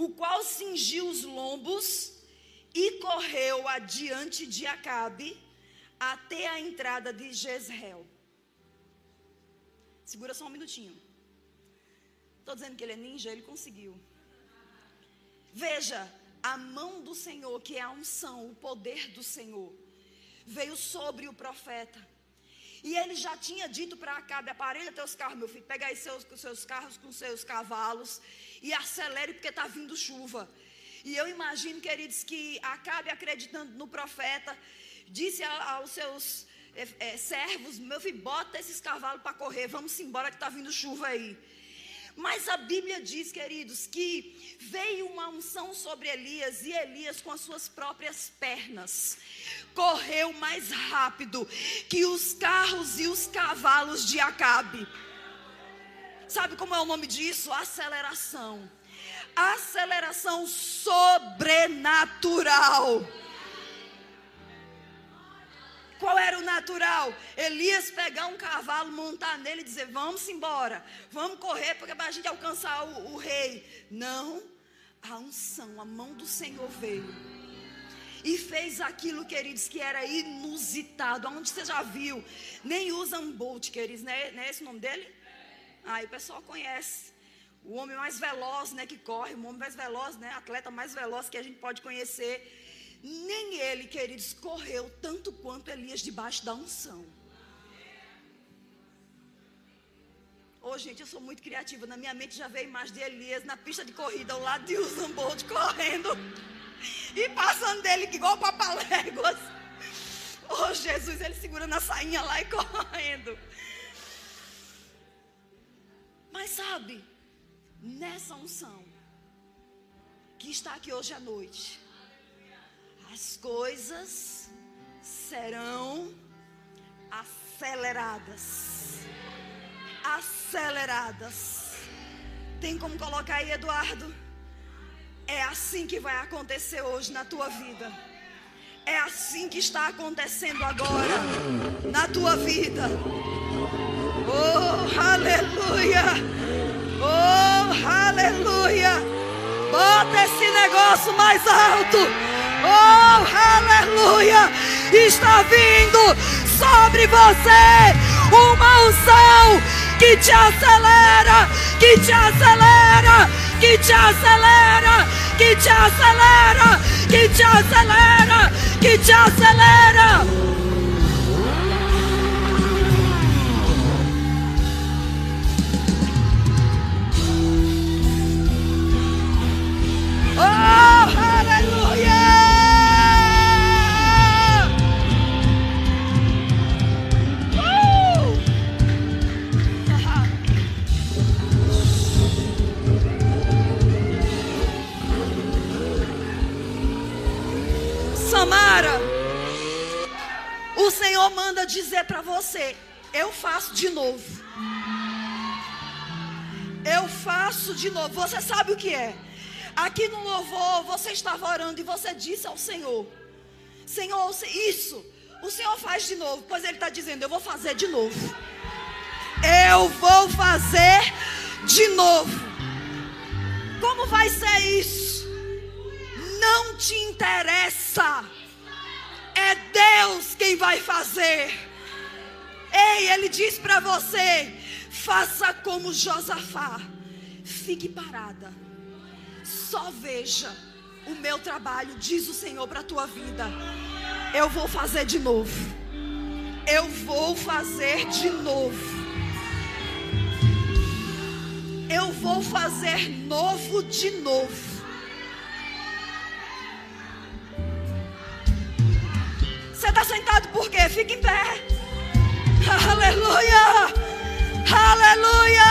o qual cingiu os lombos e correu adiante de Acabe até a entrada de Jezreel. Segura só um minutinho. Estou dizendo que ele é ninja, ele conseguiu. Veja, a mão do Senhor, que é a unção, o poder do Senhor, veio sobre o profeta. E ele já tinha dito para Acabe: aparelha teus carros, meu filho, pega aí seus, seus carros com seus cavalos e acelere, porque está vindo chuva. E eu imagino, queridos, que Acabe acreditando no profeta, disse aos seus é, é, servos: meu filho, bota esses cavalos para correr, vamos embora que está vindo chuva aí. Mas a Bíblia diz, queridos, que veio uma unção sobre Elias e Elias, com as suas próprias pernas, correu mais rápido que os carros e os cavalos de Acabe. Sabe como é o nome disso? Aceleração. Aceleração sobrenatural. Qual era o natural? Elias pegar um cavalo, montar nele e dizer: Vamos embora, vamos correr para a gente alcançar o, o rei. Não, a unção, a mão do Senhor veio e fez aquilo, queridos, que era inusitado. Aonde você já viu? Nem usa um Bolt, queridos, não é, não é esse o nome dele? Aí o pessoal conhece. O homem mais veloz, né, que corre, o homem mais veloz, né, atleta mais veloz que a gente pode conhecer. Nem ele, queridos, correu tanto quanto Elias debaixo da unção. Ô, oh, gente, eu sou muito criativa. Na minha mente já veio imagem de Elias na pista de corrida, ao lado de Usain Bolt, correndo. E passando dele igual papaléguas. Oh, Jesus, ele segurando a sainha lá e correndo. Mas sabe, nessa unção que está aqui hoje à noite, as coisas serão aceleradas. Aceleradas. Tem como colocar aí, Eduardo? É assim que vai acontecer hoje na tua vida. É assim que está acontecendo agora na tua vida. Oh, aleluia! Oh, aleluia! Bota esse negócio mais alto. Oh, aleluia! Está vindo sobre você uma unção que te acelera, que te acelera, que te acelera, que te acelera, que te acelera, que te acelera. Oh, Samara, o Senhor manda dizer para você: eu faço de novo. Eu faço de novo. Você sabe o que é? Aqui no louvor, você estava orando e você disse ao Senhor: Senhor, isso, o Senhor faz de novo. Pois Ele está dizendo: Eu vou fazer de novo. Eu vou fazer de novo. Como vai ser isso? não te interessa. É Deus quem vai fazer. Ei, ele diz para você: faça como Josafá, fique parada, só veja o meu trabalho, diz o Senhor para a tua vida. Eu vou fazer de novo. Eu vou fazer de novo. Eu vou fazer novo de novo. Você está sentado por quê? Fica em pé. Aleluia! Aleluia!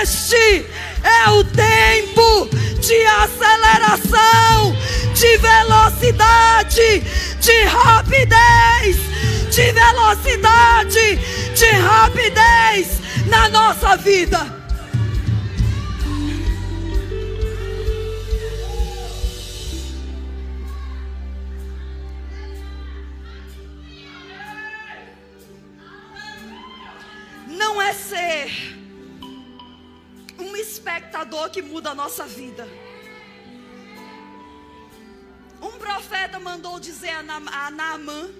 Este é o tempo de aceleração, de velocidade, de rapidez, de velocidade, de rapidez na nossa vida. Não é ser um espectador que muda a nossa vida. Um profeta mandou dizer a, Naamã: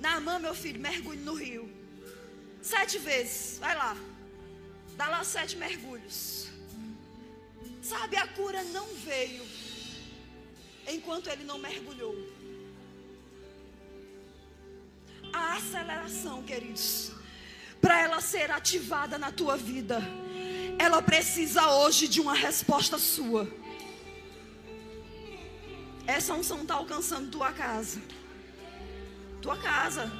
Naamã, meu filho, mergulhe no rio. Sete vezes, vai lá. Dá lá sete mergulhos. Sabe, a cura não veio enquanto ele não mergulhou. A aceleração, queridos, para ela ser ativada na tua vida, ela precisa hoje de uma resposta sua. Essa unção está alcançando tua casa, tua casa,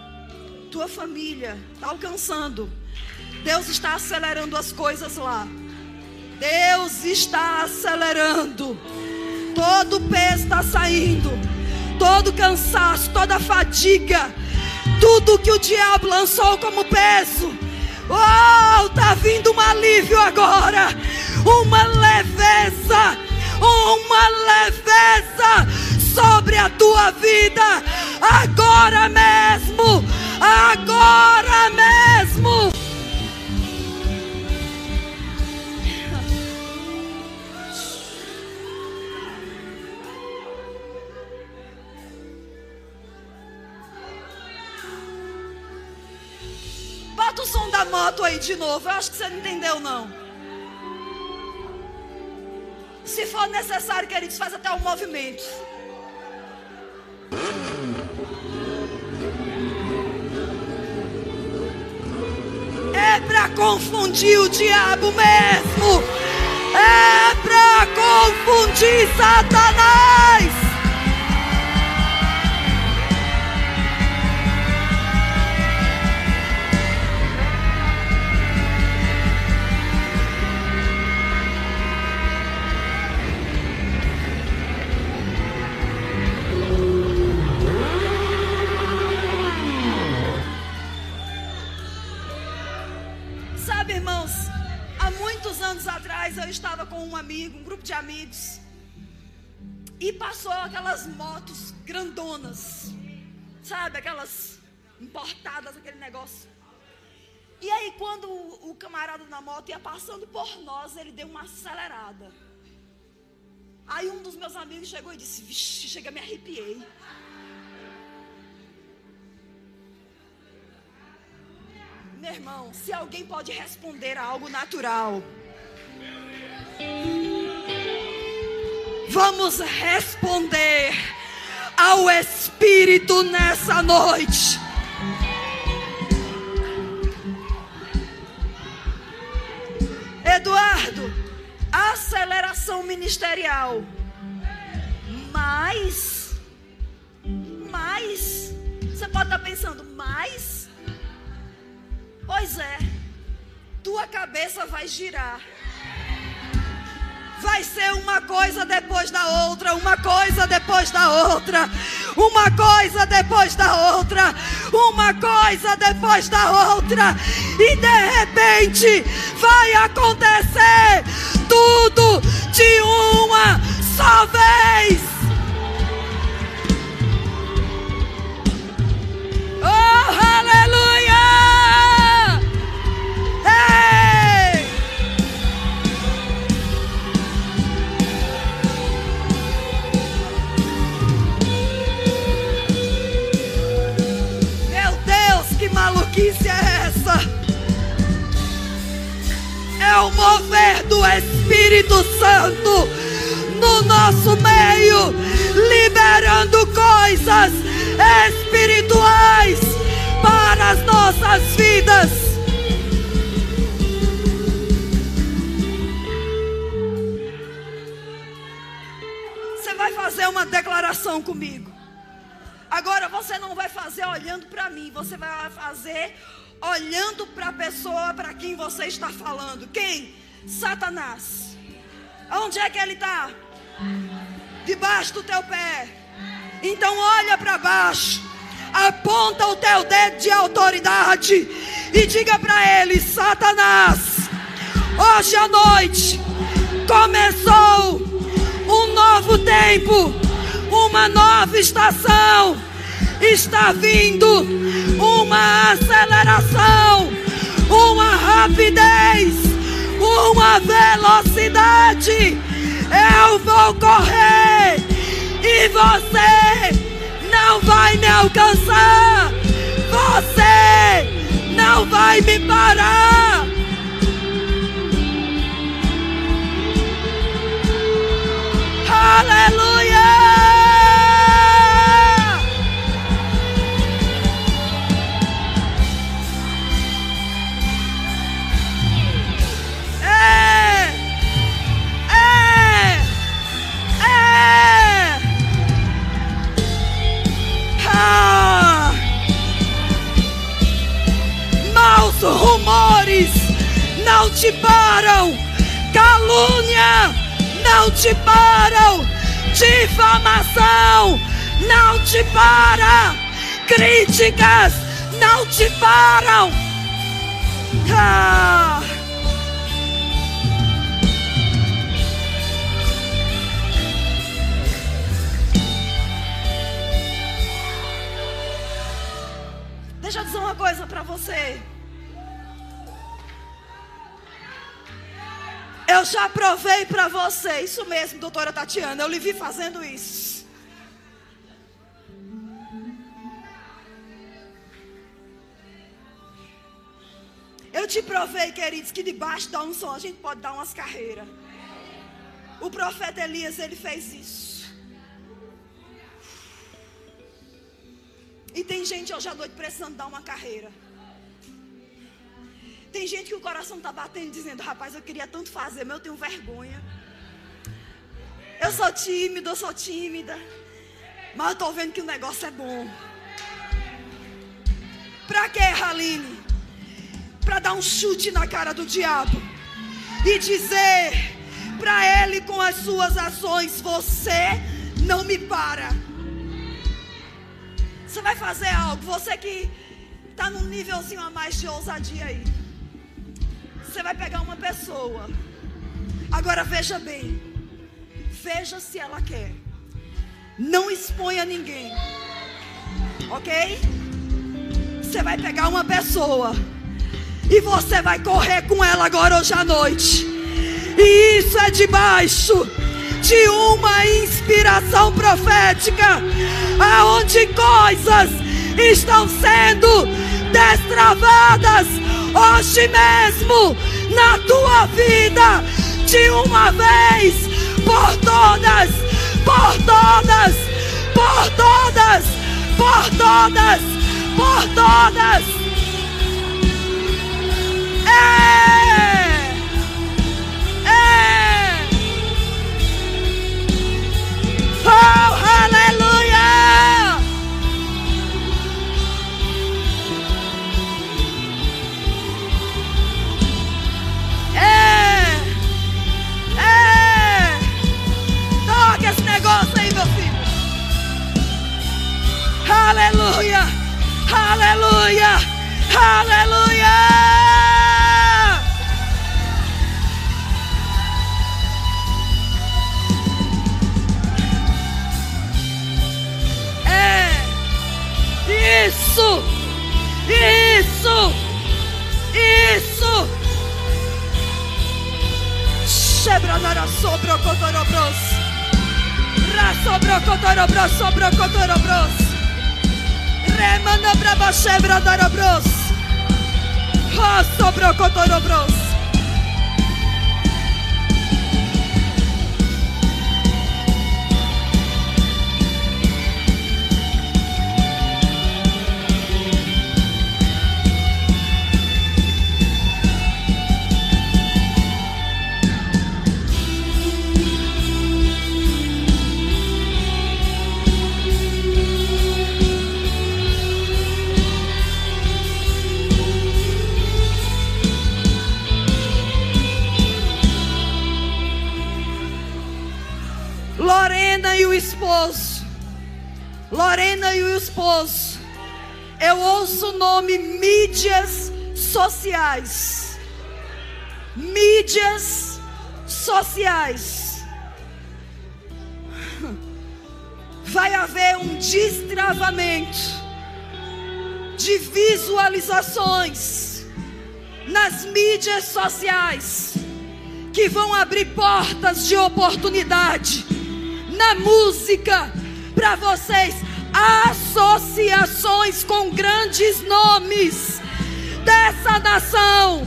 tua família, está alcançando. Deus está acelerando as coisas lá. Deus está acelerando. Todo peso está saindo. Todo cansaço, toda fadiga tudo que o diabo lançou como peso. Oh, tá vindo um alívio agora. Uma leveza, uma leveza sobre a tua vida. Agora mesmo, agora mesmo. Moto aí de novo. Eu acho que você não entendeu, não. Se for necessário, queridos, faz até um movimento. É para confundir o diabo mesmo. É para confundir Satanás. Aquelas motos grandonas, sabe, aquelas importadas, aquele negócio. E aí, quando o, o camarada na moto ia passando por nós, ele deu uma acelerada. Aí um dos meus amigos chegou e disse: Vixe, chega, me arrepiei. Meu irmão, se alguém pode responder a algo natural, Vamos responder ao Espírito nessa noite. Eduardo, aceleração ministerial. Mas, mas, você pode estar pensando, mas, pois é, tua cabeça vai girar vai ser uma coisa depois da outra, uma coisa depois da outra, uma coisa depois da outra, uma coisa depois da outra, e de repente vai acontecer tudo de uma só vez. o mover do Espírito Santo no nosso meio, liberando coisas espirituais para as nossas vidas. Você vai fazer uma declaração comigo. Agora você não vai fazer olhando para mim, você vai fazer olhando para a pessoa para quem você está falando. Quem? Satanás. Onde é que ele está? Debaixo do teu pé. Então olha para baixo. Aponta o teu dedo de autoridade e diga para ele: Satanás, hoje à noite começou um novo tempo, uma nova estação. Está vindo uma aceleração, uma rapidez, uma velocidade. Eu vou correr e você não vai me alcançar. Você não vai me parar. Aleluia! Rumores não te param, calúnia não te param, difamação não te para, críticas não te param. Ah. Deixa eu dizer uma coisa para você. Eu já provei para você, isso mesmo, doutora Tatiana, eu lhe vi fazendo isso. Eu te provei, queridos, que debaixo da unção a gente pode dar umas carreiras. O profeta Elias, ele fez isso. E tem gente hoje à noite precisando dar uma carreira. Tem gente que o coração está batendo dizendo, rapaz, eu queria tanto fazer, mas eu tenho vergonha. Eu sou tímido, eu sou tímida. Mas eu estou vendo que o negócio é bom. Para que, Haline? Para dar um chute na cara do diabo. E dizer para ele com as suas ações: Você não me para. Você vai fazer algo. Você que está num nívelzinho a mais de ousadia aí. Você vai pegar uma pessoa. Agora veja bem. Veja se ela quer. Não exponha ninguém. Ok? Você vai pegar uma pessoa. E você vai correr com ela agora hoje à noite. E isso é debaixo de uma inspiração profética, aonde coisas estão sendo destravadas hoje mesmo na tua vida, de uma vez por todas, por todas, por todas, por todas, por todas. É! Oh, Aleluia! Aleluia! Aleluia! Isso! Isso! Isso! Chebranara sobro cotorobros. Rasobro cotorobros, sobro cotorobros. Remano brabo shebro dorobros. Ha sobro kotorobros. Esposo, Lorena e o esposo, eu ouço o nome mídias sociais. Mídias sociais. Vai haver um destravamento de visualizações nas mídias sociais que vão abrir portas de oportunidade na música para vocês associações com grandes nomes dessa nação,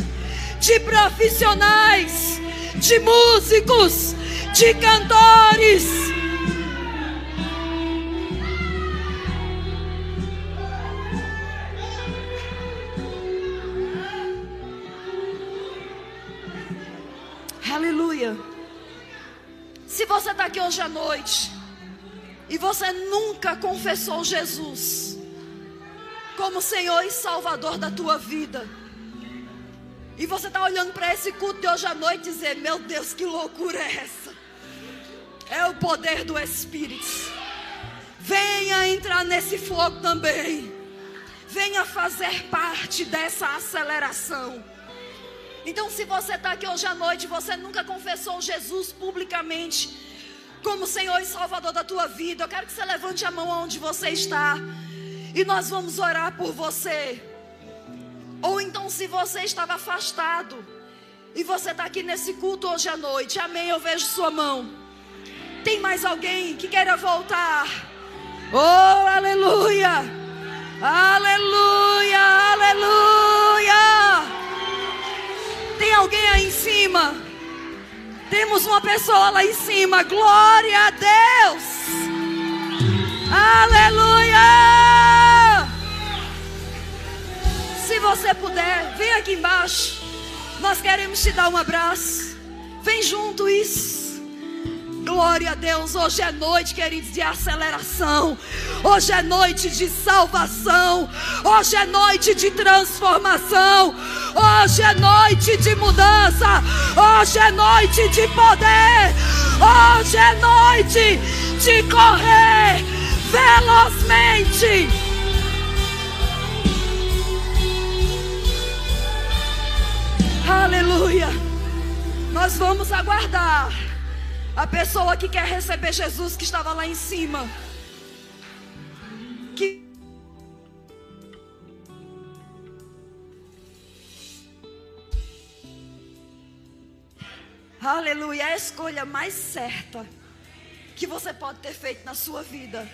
de profissionais, de músicos, de cantores. Aleluia. Se você está aqui hoje à noite e você nunca confessou Jesus como Senhor e Salvador da tua vida, e você está olhando para esse culto de hoje à noite e dizer: Meu Deus, que loucura é essa? É o poder do Espírito. Venha entrar nesse fogo também. Venha fazer parte dessa aceleração. Então, se você está aqui hoje à noite, você nunca confessou Jesus publicamente como Senhor e Salvador da tua vida, eu quero que você levante a mão onde você está e nós vamos orar por você. Ou então, se você estava afastado e você está aqui nesse culto hoje à noite, amém. Eu vejo sua mão. Tem mais alguém que queira voltar? Oh, aleluia! Aleluia! Aleluia! Alguém aí em cima? Temos uma pessoa lá em cima. Glória a Deus. Aleluia. Se você puder, vem aqui embaixo. Nós queremos te dar um abraço. Vem junto isso. Glória a Deus, hoje é noite, queridos, de aceleração. Hoje é noite de salvação. Hoje é noite de transformação. Hoje é noite de mudança. Hoje é noite de poder. Hoje é noite de correr velozmente. Aleluia. Nós vamos aguardar a pessoa que quer receber Jesus que estava lá em cima. Que Aleluia, é a escolha mais certa que você pode ter feito na sua vida.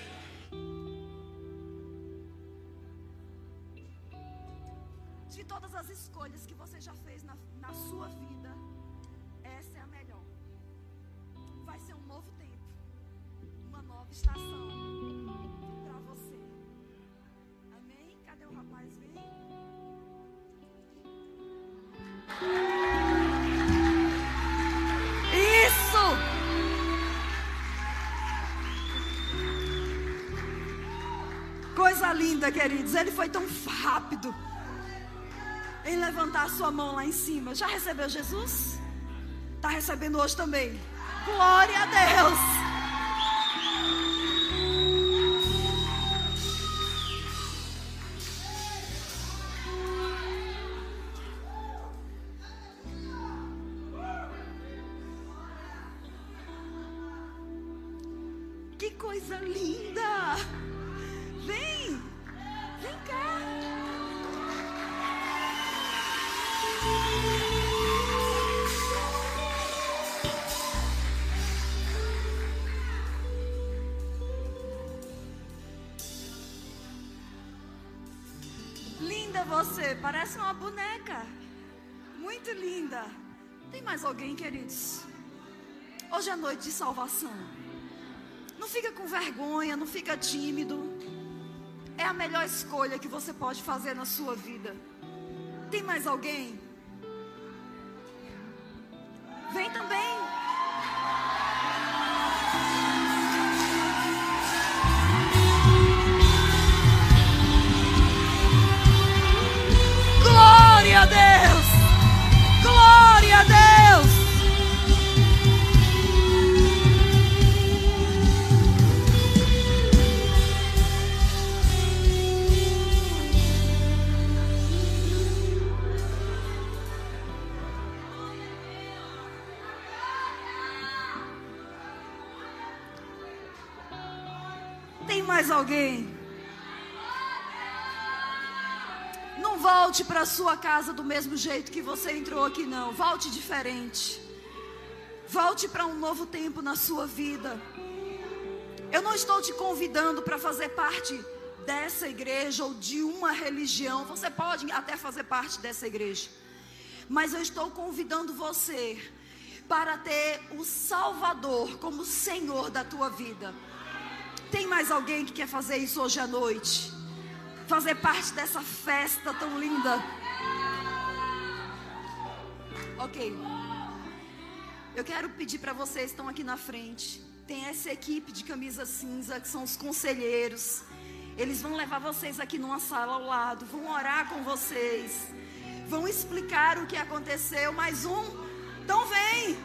Coisa linda, queridos. Ele foi tão rápido em levantar a sua mão lá em cima. Já recebeu Jesus? Está recebendo hoje também. Glória a Deus. Queridos? Hoje é noite de salvação. Não fica com vergonha, não fica tímido. É a melhor escolha que você pode fazer na sua vida. Tem mais alguém? Sua casa do mesmo jeito que você entrou aqui, não. Volte diferente. Volte para um novo tempo na sua vida. Eu não estou te convidando para fazer parte dessa igreja ou de uma religião. Você pode até fazer parte dessa igreja. Mas eu estou convidando você para ter o Salvador como Senhor da tua vida. Tem mais alguém que quer fazer isso hoje à noite? Fazer parte dessa festa tão linda? Ok. Eu quero pedir para vocês que estão aqui na frente. Tem essa equipe de camisa cinza, que são os conselheiros. Eles vão levar vocês aqui numa sala ao lado, vão orar com vocês, vão explicar o que aconteceu. Mais um, então vem.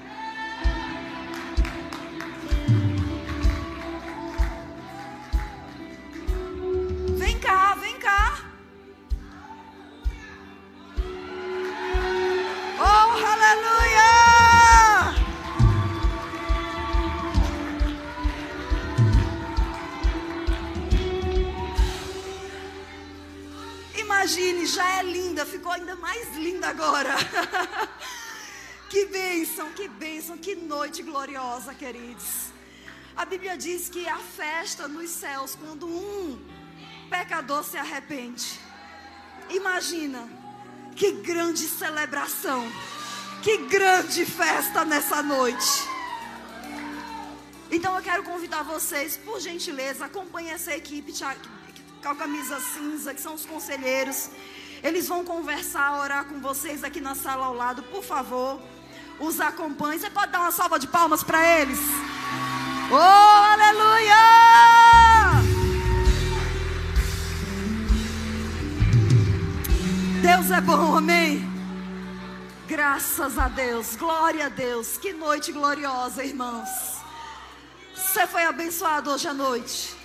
Que noite gloriosa, queridos. A Bíblia diz que a festa nos céus quando um pecador se arrepende. Imagina, que grande celebração, que grande festa nessa noite. Então eu quero convidar vocês, por gentileza, acompanhe essa equipe com a camisa cinza, que são os conselheiros. Eles vão conversar, orar com vocês aqui na sala ao lado, por favor. Os acompanhe. Você pode dar uma salva de palmas para eles? Oh, aleluia! Deus é bom, amém? Graças a Deus, glória a Deus. Que noite gloriosa, irmãos. Você foi abençoado hoje à noite.